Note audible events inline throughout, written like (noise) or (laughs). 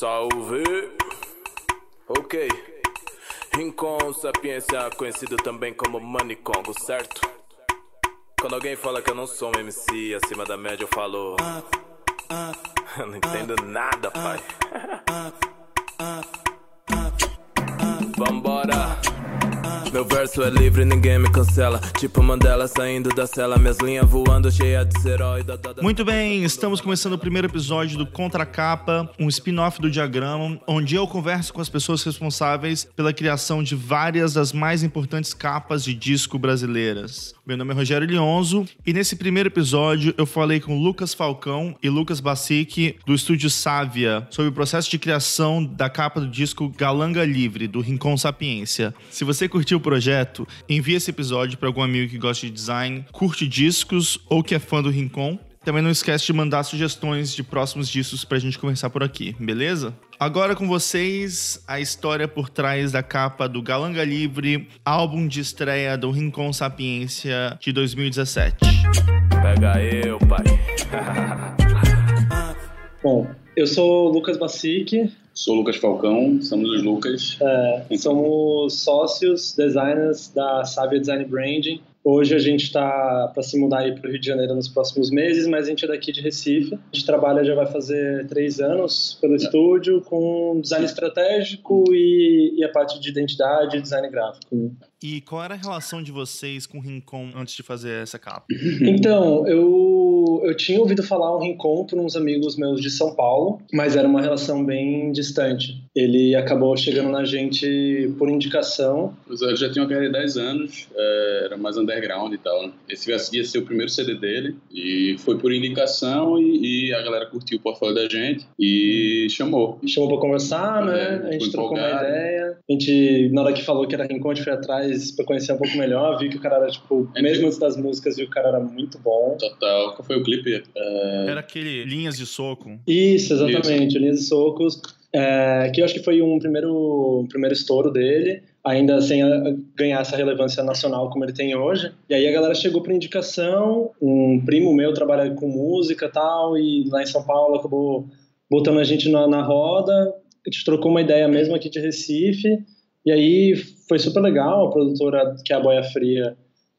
Salve! Ok. Rincon Sapiência, conhecido também como Manicongo, certo? Quando alguém fala que eu não sou um MC acima da média, eu falo. (laughs) Eu não entendo nada, pai. (laughs) Vambora! Meu verso é livre, ninguém me cancela. Tipo Mandela saindo da cela, minhas linhas voando, cheia de herói. Muito bem, estamos começando o primeiro episódio do Contra Capa, um spin-off do Diagrama, onde eu converso com as pessoas responsáveis pela criação de várias das mais importantes capas de disco brasileiras. Meu nome é Rogério Lionzo e nesse primeiro episódio eu falei com Lucas Falcão e Lucas Bacic do estúdio Sávia sobre o processo de criação da capa do disco Galanga Livre, do Rincon Sapiência. Se você curtiu o projeto, envie esse episódio para algum amigo que gosta de design, curte discos ou que é fã do Rincon. Também não esquece de mandar sugestões de próximos discos pra gente conversar por aqui, beleza? Agora com vocês, a história por trás da capa do Galanga Livre, álbum de estreia do Rincon Sapiência de 2017. Pega eu, pai. (laughs) Bom, eu sou o Lucas Bacic. Sou o Lucas Falcão, somos os Lucas. É, somos sócios, designers da Sábia Design Branding. Hoje a gente está para se mudar para o Rio de Janeiro nos próximos meses, mas a gente é daqui de Recife. A gente trabalha já vai fazer três anos pelo é. estúdio com design estratégico e, e, a parte de identidade e design gráfico. E qual era a relação de vocês com o Rincon antes de fazer essa capa? (laughs) (laughs) Então, eu, eu tinha ouvido falar o Rincon por uns amigos meus de São Paulo, mas era uma relação bem distante. Ele acabou chegando na gente por indicação. Eu já tinha uma carreira de 10 anos, é, era mais underground e tal. Né? Esse ia ser o primeiro CD dele e foi por indicação e, e a galera curtiu o portfólio da gente e chamou. Chamou para conversar, né? É, a gente trocou empolgado. uma ideia. A gente, na hora que falou que era Rincon, a gente foi atrás pra conhecer um pouco melhor, vi que o cara era, tipo, é mesmo antes das músicas, vi que o cara era muito bom. Total. Qual foi o clipe? É... Era aquele Linhas de Soco. Isso, exatamente, Isso. Linhas de Socos. É, que eu acho que foi um primeiro, um primeiro estouro dele, ainda sem ganhar essa relevância nacional como ele tem hoje. E aí a galera chegou por indicação, um primo meu trabalha com música tal, e lá em São Paulo acabou botando a gente na, na roda, a gente trocou uma ideia mesmo aqui de Recife, e aí foi super legal, a produtora, que é a Boia Fria,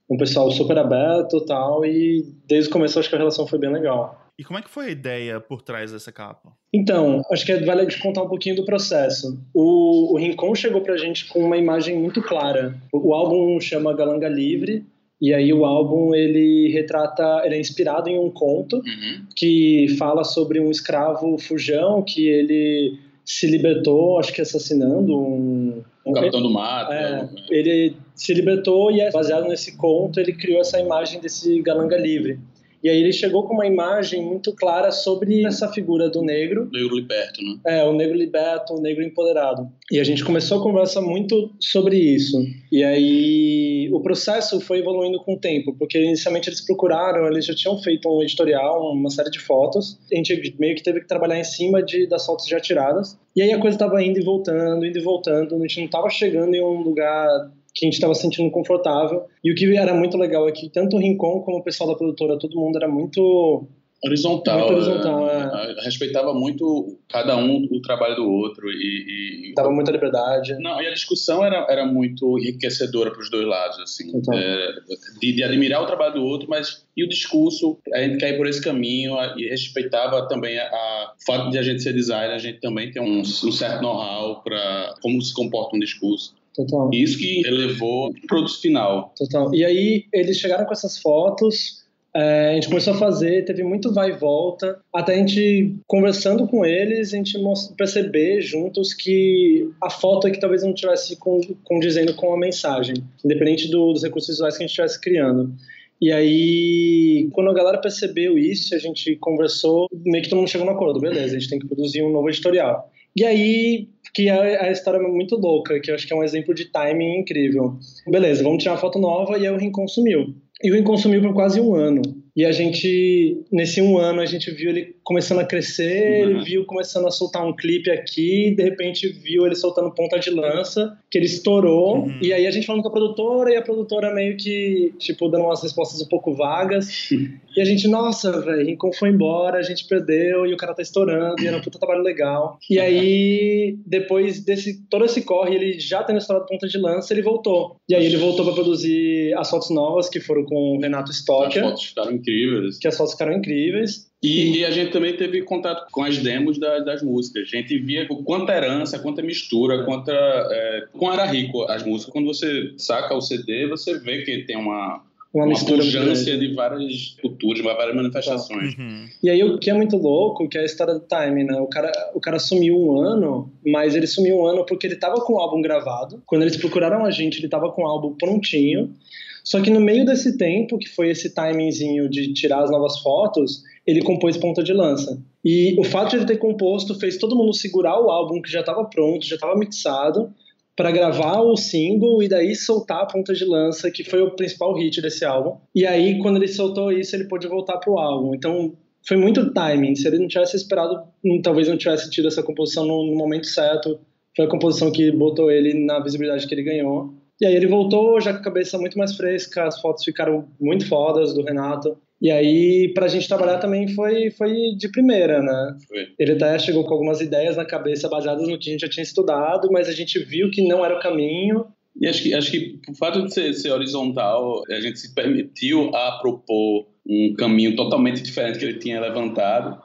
um pessoal super aberto tal, e desde o começo acho que a relação foi bem legal. E como é que foi a ideia por trás dessa capa? Então, acho que vale de contar um pouquinho do processo. O, o Rincon chegou pra gente com uma imagem muito clara. O, o álbum chama Galanga Livre, e aí o álbum ele retrata, ele é inspirado em um conto uhum. que fala sobre um escravo fujão que ele se libertou, acho que assassinando um um capitão do mato. É, né? ele se libertou e, é baseado nesse conto, ele criou essa imagem desse galanga livre. E aí ele chegou com uma imagem muito clara sobre essa figura do negro. Negro liberto, né? É, o negro liberto, o negro empoderado. E a gente começou a conversar muito sobre isso. E aí o processo foi evoluindo com o tempo, porque inicialmente eles procuraram, eles já tinham feito um editorial, uma série de fotos. A gente meio que teve que trabalhar em cima de, das fotos já tiradas. E aí a coisa estava indo e voltando, indo e voltando. A gente não estava chegando em um lugar que a gente estava sentindo confortável. E o que era muito legal é que tanto o Rincon como o pessoal da produtora, todo mundo era muito horizontal. Muito horizontal, é. é. Respeitava muito cada um o trabalho do outro e, e dava muita liberdade. Não, e a discussão era, era muito enriquecedora para os dois lados, assim, então. é, de, de, admirar o trabalho do outro, mas e o discurso a gente quer ir por esse caminho e respeitava também a, a o fato de a gente ser designer, a gente também tem um, um certo know-how para como se comporta um discurso. Total. Isso que elevou o produto final. Total. E aí eles chegaram com essas fotos, é, a gente começou a fazer, teve muito vai e volta, até a gente conversando com eles, a gente perceber juntos que a foto é que talvez não estivesse condizendo com a mensagem, independente do, dos recursos visuais que a gente estivesse criando. E aí, quando a galera percebeu isso, a gente conversou, meio que todo mundo chegou no acordo, beleza, a gente tem que produzir um novo editorial. E aí, que é a história muito louca, que eu acho que é um exemplo de timing incrível. Beleza, vamos tirar uma foto nova e aí o Rincon sumiu. E o Rincon sumiu por quase um ano. E a gente, nesse um ano, a gente viu ele começando a crescer, uhum. ele viu começando a soltar um clipe aqui, de repente viu ele soltando ponta de lança, que ele estourou, uhum. e aí a gente falando com a produtora, e a produtora meio que, tipo, dando umas respostas um pouco vagas, (laughs) e a gente, nossa, velho, Rincon foi embora, a gente perdeu, e o cara tá estourando, e era um puta trabalho legal. E aí, depois desse, todo esse corre, ele já tendo estourado ponta de lança, ele voltou. E aí ele voltou para produzir as fotos novas, que foram com o Renato Stocker. As fotos ficaram incríveis. Que as fotos ficaram incríveis. E, e, a gente também teve contato com as demos da, das músicas. A gente via quanta herança, quanta mistura, quanta. É, como era rico as músicas. Quando você saca o CD, você vê que tem uma, uma, uma pujança de várias culturas, várias manifestações. Uhum. E aí o que é muito louco, que é a história do time, né? O cara, o cara sumiu um ano, mas ele sumiu um ano porque ele tava com o álbum gravado. Quando eles procuraram a gente, ele tava com o álbum prontinho. Só que no meio desse tempo, que foi esse timingzinho de tirar as novas fotos, ele compôs Ponta de Lança. E o fato de ele ter composto fez todo mundo segurar o álbum que já estava pronto, já estava mixado, para gravar o single e daí soltar a Ponta de Lança, que foi o principal hit desse álbum. E aí, quando ele soltou isso, ele pôde voltar pro álbum. Então, foi muito timing. Se ele não tivesse esperado, talvez não tivesse tido essa composição no momento certo. Foi a composição que botou ele na visibilidade que ele ganhou. E aí ele voltou já com a cabeça muito mais fresca, as fotos ficaram muito fodas do Renato. E aí, pra gente trabalhar também foi, foi de primeira, né? Foi. Ele até chegou com algumas ideias na cabeça baseadas no que a gente já tinha estudado, mas a gente viu que não era o caminho. E acho que, acho que por fato de ser, ser horizontal, a gente se permitiu a propor um caminho totalmente diferente que ele tinha levantado.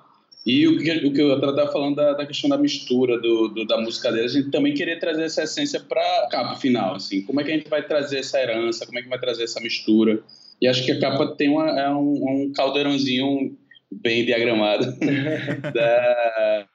E o que, o que eu estava falando da, da, questão da mistura do, do, da música dele, a gente também queria trazer essa essência para a capa final, assim. Como é que a gente vai trazer essa herança, como é que vai trazer essa mistura? E acho que a capa tem uma, é um, um caldeirãozinho bem diagramado (laughs) da,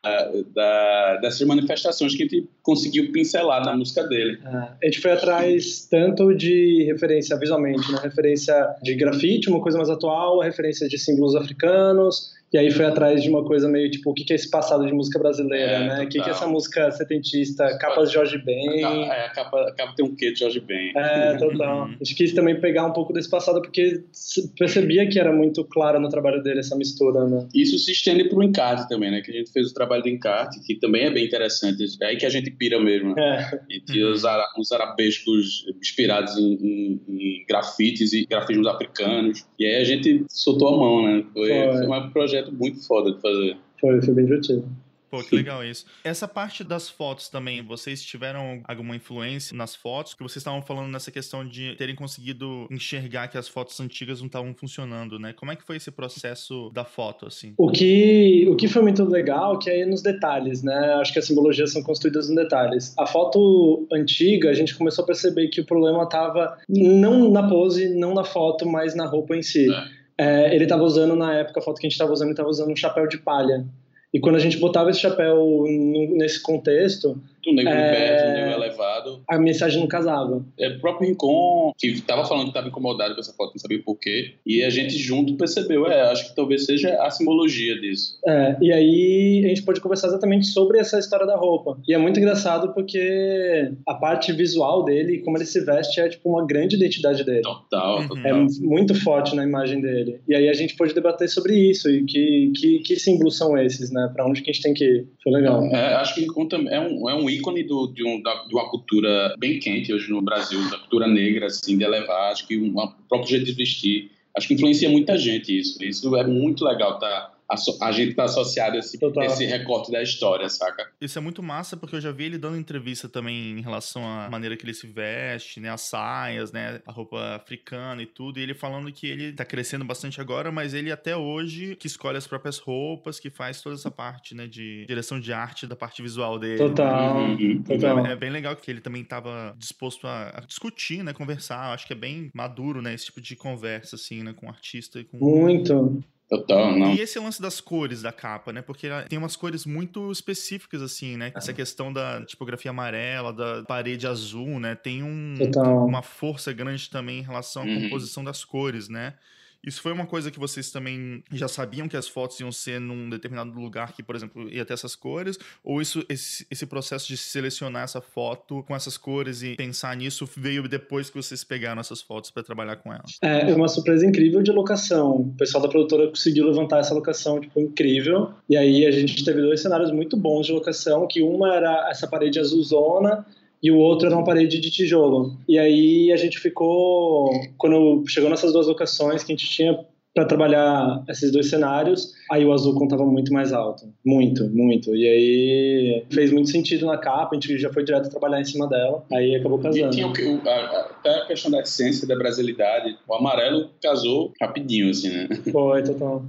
da, dessas manifestações que a gente conseguiu pincelar na música dele. É, a gente foi atrás tanto de referência visualmente, né? referência de grafite, uma coisa mais atual, referência de símbolos africanos, e aí foi atrás de uma coisa meio tipo, o que é esse passado de música brasileira, é, né? O que, que é essa música setentista, capas de Jorge Ben. A capa, é, a capa, a capa tem um quê de Jorge Ben. É, total. a gente quis também pegar um pouco desse passado, porque percebia que era muito clara no trabalho dele essa mistura, né? Isso se estende pro encarte também, né? Que a gente fez o trabalho do encarte, que também é bem interessante. É aí que a gente pira mesmo, né? É. E os, os arabescos inspirados em, em, em grafites e grafismos africanos. E aí a gente soltou a mão, né? Foi, foi. foi um projeto projeto muito foda de fazer. Foi, foi bem divertido. Pô, que legal isso. Essa parte das fotos também, vocês tiveram alguma influência nas fotos? Que vocês estavam falando nessa questão de terem conseguido enxergar que as fotos antigas não estavam funcionando, né? Como é que foi esse processo da foto, assim? O que, o que foi muito legal que é nos detalhes, né? Acho que as simbologias são construídas nos detalhes. A foto antiga, a gente começou a perceber que o problema estava não na pose, não na foto, mas na roupa em si. É. É, ele estava usando, na época, a foto que a gente estava usando, ele estava usando um chapéu de palha. E quando a gente botava esse chapéu nesse contexto, do negro é... A mensagem não casava. É, o próprio Rincon, que estava falando que estava incomodado com essa foto, não sabia por quê. E a gente junto percebeu, é, acho que talvez seja a simbologia disso. É, e aí a gente pode conversar exatamente sobre essa história da roupa. E é muito engraçado porque a parte visual dele, como ele se veste, é tipo uma grande identidade dele. Total, uhum. total. É muito forte na imagem dele. E aí a gente pode debater sobre isso e que, que, que símbolos são esses, né? Pra onde que a gente tem que ir. Foi legal. É, acho que Rincon é um, é um ícone do, de, um, da, de, uma cultura bem quente hoje no Brasil, da cultura negra, assim, de elevar, acho que um, o próprio jeito de vestir, acho que influencia muita gente isso. Isso é muito legal, tá? A, gente tá associado a esse, esse recorte da história, saca? Isso é muito massa, porque eu já vi ele dando entrevista também em relação à maneira que ele se veste, né? As saias, né? A roupa africana e tudo. E ele falando que ele tá crescendo bastante agora, mas ele até hoje que escolhe as próprias roupas, que faz toda essa parte, né? De direção de arte, da parte visual dele. Total. Uhum. Total. Então, é, é, bem legal que ele também tava disposto a, a discutir, né? Conversar. Acho que é bem maduro, né? Esse tipo de conversa, assim, né? Com o artista e com. Muito. Total, não. E esse lance das cores da capa, né? Porque tem umas cores muito específicas, assim, né? Essa questão da tipografia amarela, da parede azul, né? Tem um, uma força grande também em relação à uhum. composição das cores, né? Isso foi uma coisa que vocês também já sabiam que as fotos iam ser num determinado lugar que, por exemplo, ia ter essas cores? Ou isso, esse, esse processo de selecionar essa foto com essas cores e pensar nisso veio depois que vocês pegaram essas fotos para trabalhar com elas? É, uma surpresa incrível de locação. O pessoal da produtora conseguiu levantar essa locação, tipo, incrível. E aí a gente teve dois cenários muito bons de locação, que uma era essa parede azulzona e o outro era uma parede de tijolo. E aí a gente ficou, quando chegou nessas duas locações que a gente tinha para trabalhar esses dois cenários, aí o azul contava muito mais alto. Muito, muito. E aí fez muito sentido na capa, a gente já foi direto trabalhar em cima dela, aí acabou casando. E tinha o, o, a, até a questão da essência, da brasilidade. O amarelo casou rapidinho, assim, né? Foi, total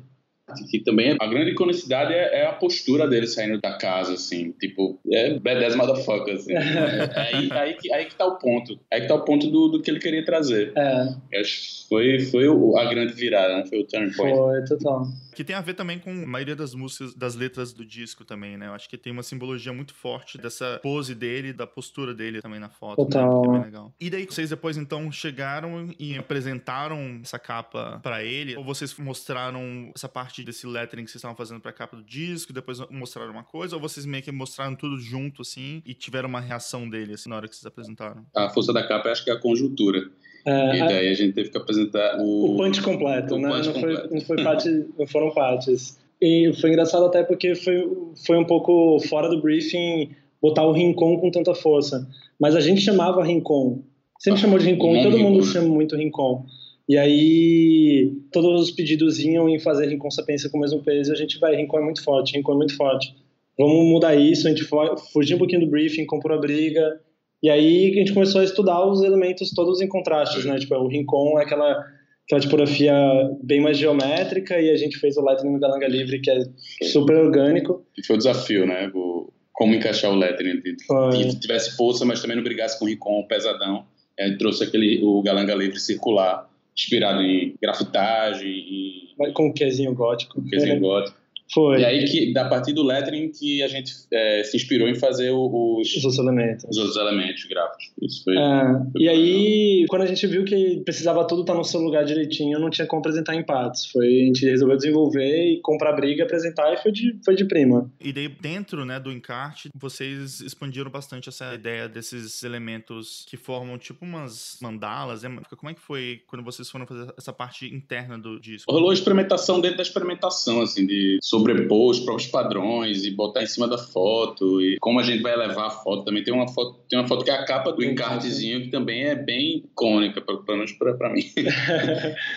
que também a grande iconicidade é, é, a postura dele saindo da casa, assim, tipo, é badass motherfucker, assim. (laughs) é, aí, aí, que, aí que tá o ponto. Aí que tá o ponto do, do que ele queria trazer. É. Acho foi, foi a grande virada, né? Foi o turn point. Foi, total. Que tem a ver também com a maioria das músicas, das letras do disco também, né? Eu acho que tem uma simbologia muito forte dessa pose dele, da postura dele também na foto. Né? Total. Né? É bem legal. E daí vocês depois então chegaram e apresentaram essa capa para ele? Ou vocês mostraram essa parte desse lettering que vocês estavam fazendo pra capa do disco, depois mostraram uma coisa? Ou vocês meio que mostraram tudo junto assim e tiveram uma reação dele assim, na hora que vocês apresentaram? A força da capa acho que é a conjuntura. É, e daí a gente teve que apresentar o. O punch completo, o né? Punch não, completo. Foi, não, foi parte, não foram partes. E foi engraçado até porque foi, foi um pouco fora do briefing botar o Rincon com tanta força. Mas a gente chamava Rincon. Sempre ah, chamou de Rincon todo Rincon. mundo chama muito Rincon. E aí, todos os pedidos iam em fazer Rincon Sapiência com o mesmo peso. E a gente vai, Rincon é muito forte, Rincon é muito forte. Vamos mudar isso. A gente fugiu um pouquinho do briefing, comprou a briga e aí a gente começou a estudar os elementos todos em contrastes, né? Tipo, o rincon é aquela, aquela tipografia bem mais geométrica e a gente fez o lettering no Galanga Livre, que é super orgânico. E foi o desafio, né? O, como encaixar o lettering, que tivesse força, mas também não brigasse com o rincon pesadão. A gente trouxe aquele, o Galanga Livre circular, inspirado em grafitagem e... Com um quezinho gótico. Um quezinho gótico. Foi. E aí, que, da partir do lettering, que a gente é, se inspirou em fazer os, os outros elementos. Os outros elementos gráficos. Isso foi. É, foi e aí, quando a gente viu que precisava tudo estar no seu lugar direitinho, não tinha como apresentar em partes. Foi, a gente resolveu desenvolver e comprar briga, apresentar e foi de, foi de prima. E daí, dentro né, do encarte, vocês expandiram bastante essa ideia desses elementos que formam tipo umas mandalas. Né? Como é que foi quando vocês foram fazer essa parte interna do disco? Rolou experimentação dentro da experimentação, assim, de sobre sobrepor os próprios padrões e botar em cima da foto e como a gente vai levar a foto. Também tem uma foto, tem uma foto que é a capa do encartezinho que também é bem icônica, pelo menos para mim, (laughs)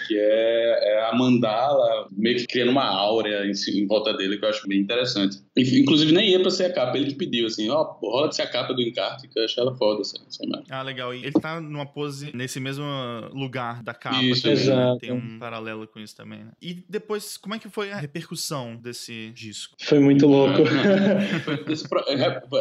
que é, é, a mandala meio que criando uma áurea em, em, volta dele que eu acho bem interessante. Inclusive nem ia para ser a capa, ele que pediu assim, ó, oh, rola de ser a capa do encarte que eu achei ela foda essa, essa imagem. Ah, legal. E ele tá numa pose nesse mesmo lugar da capa isso, também. Né? Tem um paralelo com isso também, né? E depois, como é que foi a repercussão desse disco? Foi muito louco. (laughs)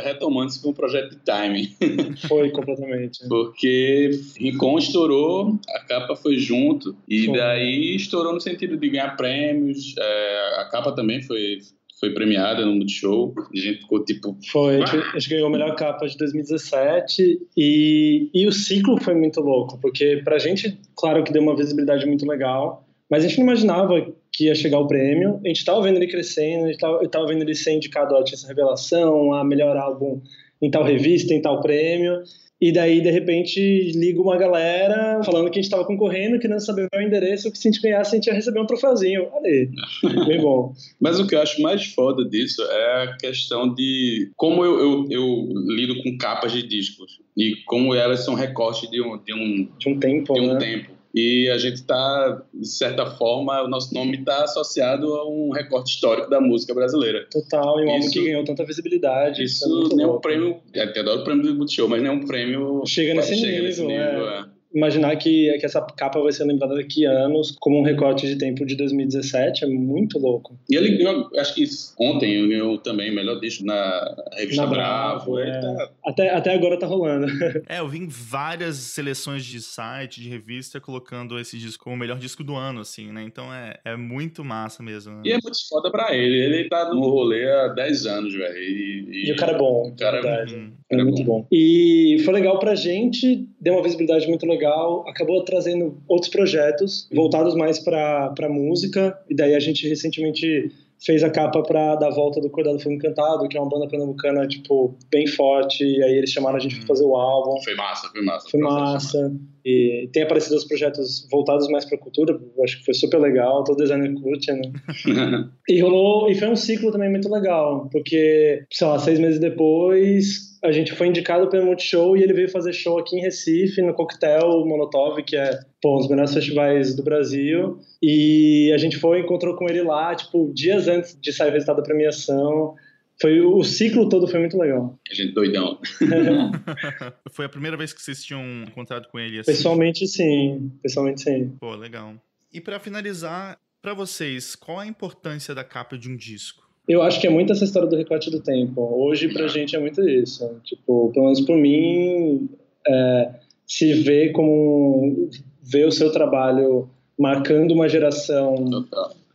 Retomando, isso foi um projeto de timing. (laughs) Foi, completamente. Porque Rincon estourou, a capa foi junto, e foi. daí estourou no sentido de ganhar prêmios. É, a capa também foi, foi premiada no Multishow. A gente ficou tipo. Foi, a gente, a gente, ganhou a melhor capa de 2017 e, e o ciclo foi muito louco, porque pra gente, claro que deu uma visibilidade muito legal, mas a gente não imaginava que ia chegar o prêmio. A gente estava vendo ele crescendo, a gente estava vendo ele ser indicado a Artista Revelação, a melhor álbum em tal revista, em tal prêmio. E daí, de repente, liga uma galera falando que a gente estava concorrendo, querendo saber o meu endereço, que se a gente ganhasse, a gente ia receber um troféuzinho. Ali, (laughs) bem bom. Mas o que eu acho mais foda disso é a questão de como eu, eu, eu lido com capas de discos e como elas são recortes de um, de um, de um tempo. De um né? tempo e a gente está, de certa forma, o nosso nome está associado a um recorte histórico da música brasileira. Total, e um álbum que ganhou tanta visibilidade. Isso, isso é nem um prêmio, até adoro o prêmio do Multishow, mas nem um prêmio... Chega nesse chega nível, nesse nível é. é imaginar que, que essa capa vai ser lembrada daqui a anos como um recorte de tempo de 2017 é muito louco. E ele ganhou, acho que ontem ganhou também o melhor disco na revista na Bravo. Bravo é. tá... até, até agora tá rolando. (laughs) É, eu vi em várias seleções de site, de revista, colocando esse disco como o melhor disco do ano, assim, né? Então é, é muito massa mesmo. Né? E é muito foda pra ele. Ele tá no rolê há 10 anos, velho. E, e, e, o cara é bom. O cara é, hum, é muito bom. E foi legal pra gente deu uma visibilidade muito legal, acabou trazendo outros projetos voltados mais para música, e daí a gente recentemente fez a capa para dar volta do Cordado Fogo Encantado, que é uma banda pernambucana, tipo, bem forte, e aí eles chamaram a gente para fazer o álbum. Foi massa, foi massa. Foi massa. E tem aparecido os projetos voltados mais para cultura, acho que foi super legal, todo designer curte, né? (laughs) e rolou, e foi um ciclo também muito legal, porque, sei lá, seis meses depois, a gente foi indicado pelo Multishow e ele veio fazer show aqui em Recife, no Coquetel Molotov, que é pô, um dos melhores festivais do Brasil. E a gente foi, encontrou com ele lá, tipo, dias antes de sair o resultado da premiação. Foi, o ciclo todo foi muito legal. A gente doidão. (laughs) foi a primeira vez que vocês tinham encontrado com ele assim? Pessoalmente, sim. Pessoalmente, sim. Pô, legal. E para finalizar, para vocês, qual a importância da capa de um disco? Eu acho que é muito essa história do recorte do tempo. Hoje, pra gente, é muito isso. Tipo, pelo menos por mim, é, se vê como... ver o seu trabalho marcando uma geração,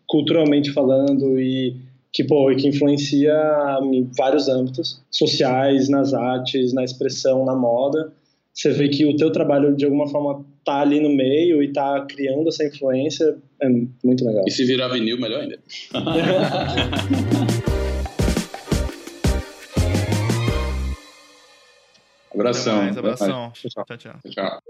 culturalmente falando, e que, pô, que influencia em vários âmbitos, sociais, nas artes, na expressão, na moda. Você vê que o teu trabalho, de alguma forma, tá ali no meio e tá criando essa influência, é muito legal. E se virar vinil, melhor ainda. (laughs) abração. abração. Tchau, tchau. tchau. tchau.